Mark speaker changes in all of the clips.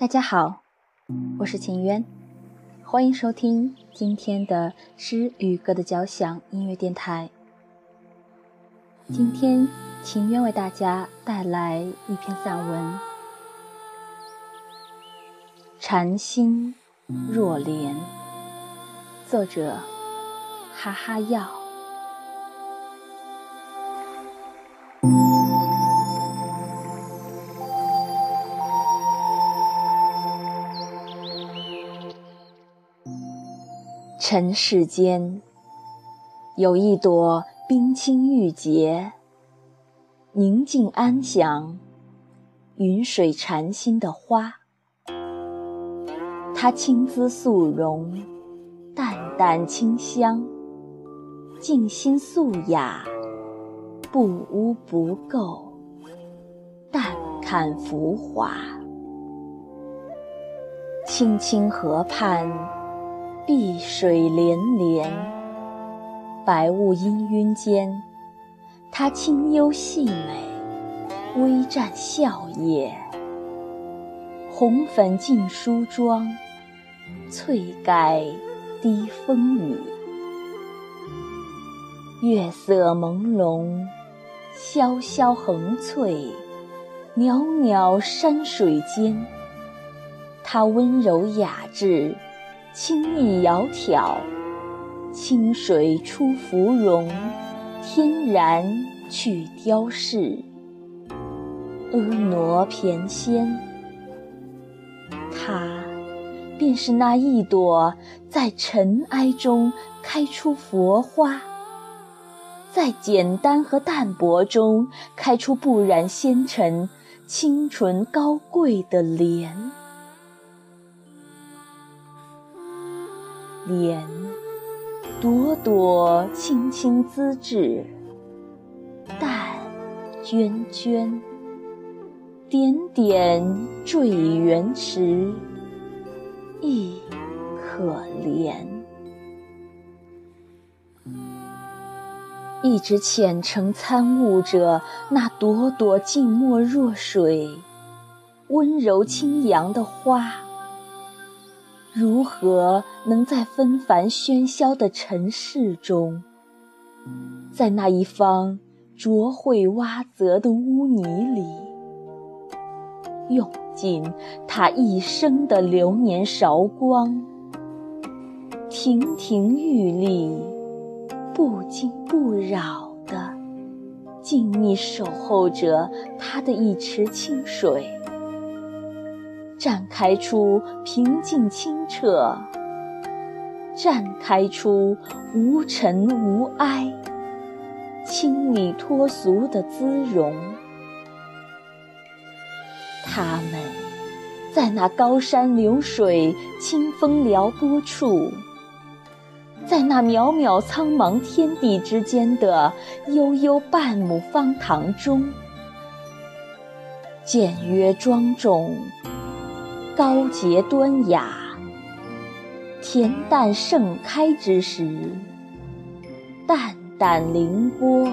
Speaker 1: 大家好，我是秦渊，欢迎收听今天的诗与歌的交响音乐电台。今天秦渊为大家带来一篇散文《禅心若莲》，作者哈哈药。尘世间有一朵冰清玉洁、宁静安详、云水禅心的花，它青姿素容，淡淡清香，静心素雅，不污不垢，淡看浮华。青青河畔。碧水连连，白雾氤氲间，她清幽细美，微绽笑靥。红粉净梳妆，翠盖低风雨。月色朦胧，潇潇横翠，袅袅山水间，她温柔雅致。轻易窈窕，清水出芙蓉，天然去雕饰。婀娜翩跹，它便是那一朵在尘埃中开出佛花，在简单和淡泊中开出不染纤尘、清纯高贵的莲。莲，朵朵青青姿质，淡娟娟，点点缀圆池，亦可怜。一直虔诚参悟着那朵朵静默若水、温柔清扬的花。如何能在纷繁喧嚣的尘世中，在那一方浊秽洼泽的污泥里，用尽他一生的流年韶光，亭亭玉立，不惊不扰地静谧守候着他的一池清水？绽开出平静清澈，绽开出无尘无埃、清丽脱俗的姿容。他们在那高山流水、清风撩拨处，在那渺渺苍茫天地之间的悠悠半亩方塘中，简约庄重。高洁端雅，恬淡盛开之时，淡淡凌波，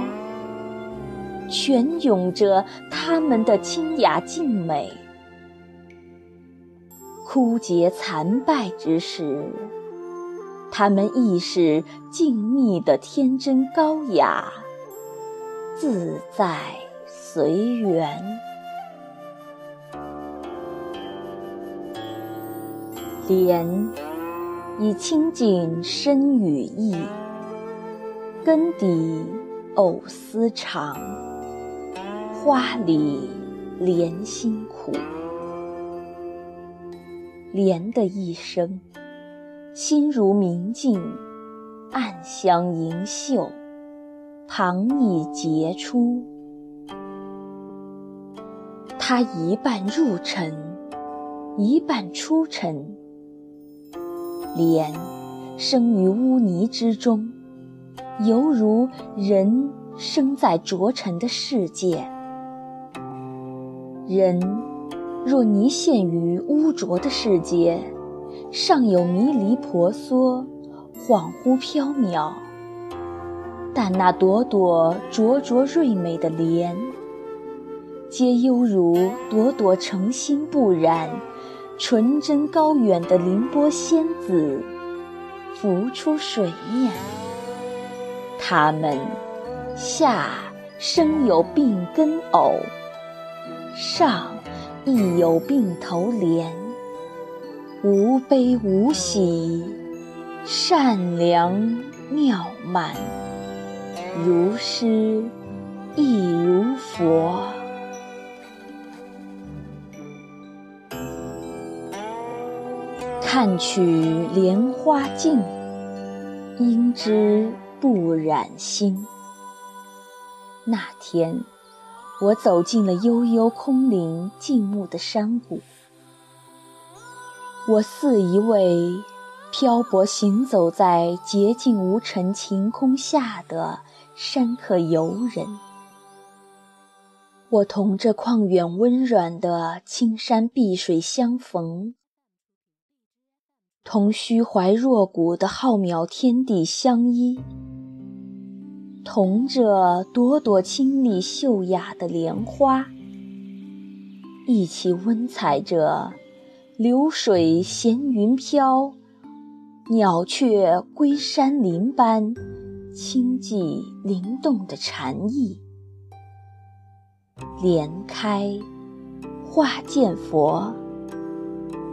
Speaker 1: 泉涌着他们的清雅静美；枯竭残败之时，他们亦是静谧的天真高雅，自在随缘。莲以清净深语意，根底藕丝长，花里莲心苦。莲的一生，心如明镜，暗香盈袖，旁逸杰出。它一半入尘，一半出尘。莲生于污泥之中，犹如人生在浊尘的世界。人若泥陷于污浊的世界，尚有迷离婆娑、恍惚缥缈；但那朵朵灼灼瑞美的莲，皆犹如朵朵诚心不染、纯真高远的凌波仙子浮出水面。他们下生有病根藕，上亦有病头莲，无悲无喜，善良妙曼，如诗亦如佛。看取莲花净，应知不染心。那天，我走进了悠悠空灵静穆的山谷，我似一位漂泊行走在洁净无尘晴空下的山客游人。我同这旷远温软的青山碧水相逢。同虚怀若谷的浩渺天地相依，同这朵朵清丽秀雅的莲花，一起温采着流水闲云飘，鸟雀归山林般清寂灵动的禅意。莲开花见佛，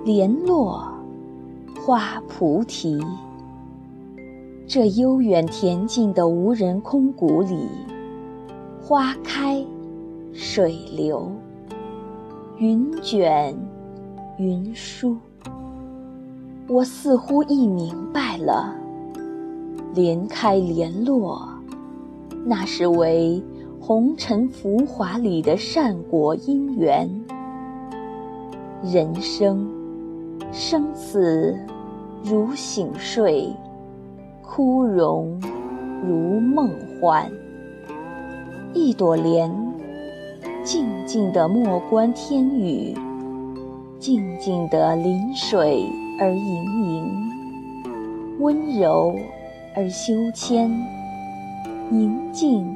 Speaker 1: 莲落。花菩提，这悠远恬静的无人空谷里，花开，水流，云卷，云舒。我似乎已明白了，莲开莲落，那是为红尘浮华里的善果因缘。人生，生死。如醒睡，枯荣如梦幻。一朵莲，静静地莫观天宇，静静地临水而盈盈，温柔而修谦，宁静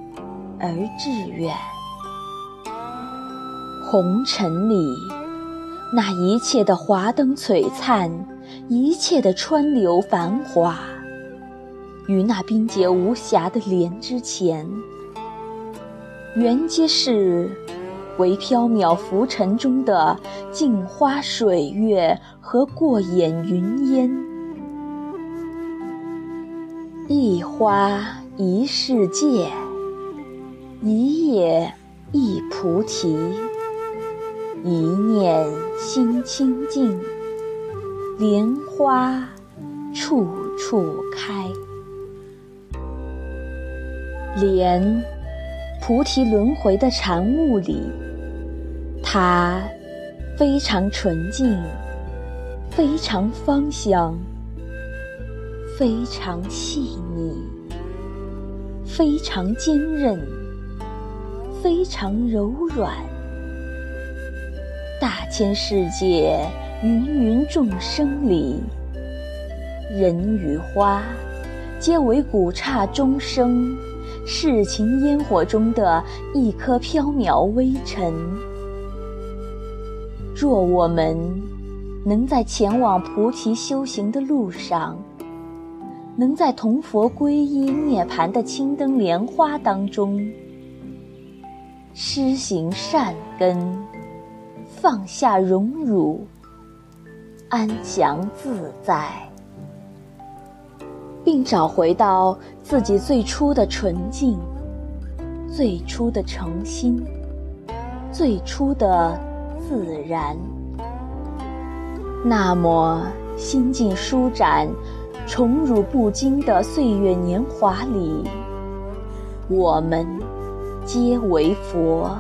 Speaker 1: 而致远。红尘里，那一切的华灯璀璨。一切的川流繁华，于那冰洁无瑕的莲之前，原皆是为缥缈浮尘中的镜花水月和过眼云烟。一花一世界，一叶一菩提，一念心清净。莲花处处开，莲菩提轮回的禅悟里，它非常纯净，非常芳香，非常细腻，非常坚韧，非常柔软。大千世界。芸芸众生里，人与花，皆为古刹钟声、世情烟火中的一颗缥缈微尘。若我们能在前往菩提修行的路上，能在同佛皈依涅槃的青灯莲花当中，施行善根，放下荣辱。安详自在，并找回到自己最初的纯净、最初的诚心、最初的自然。那么，心境舒展、宠辱不惊的岁月年华里，我们皆为佛。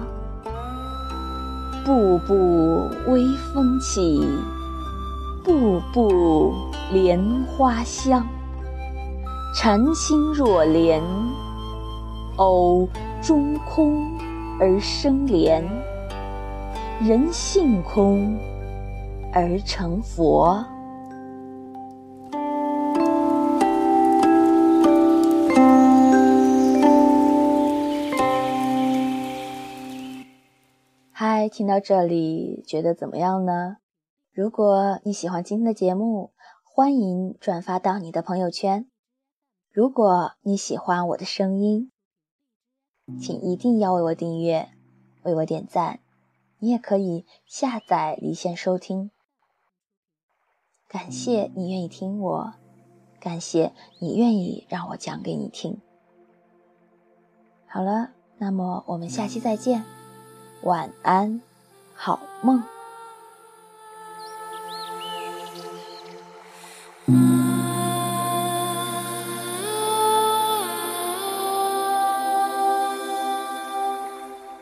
Speaker 1: 步步微风起。步步莲花香，禅心若莲，偶中空而生莲，人性空而成佛。嗨，听到这里，觉得怎么样呢？如果你喜欢今天的节目，欢迎转发到你的朋友圈。如果你喜欢我的声音，请一定要为我订阅，为我点赞。你也可以下载离线收听。感谢你愿意听我，感谢你愿意让我讲给你听。好了，那么我们下期再见，晚安，好梦。Mm.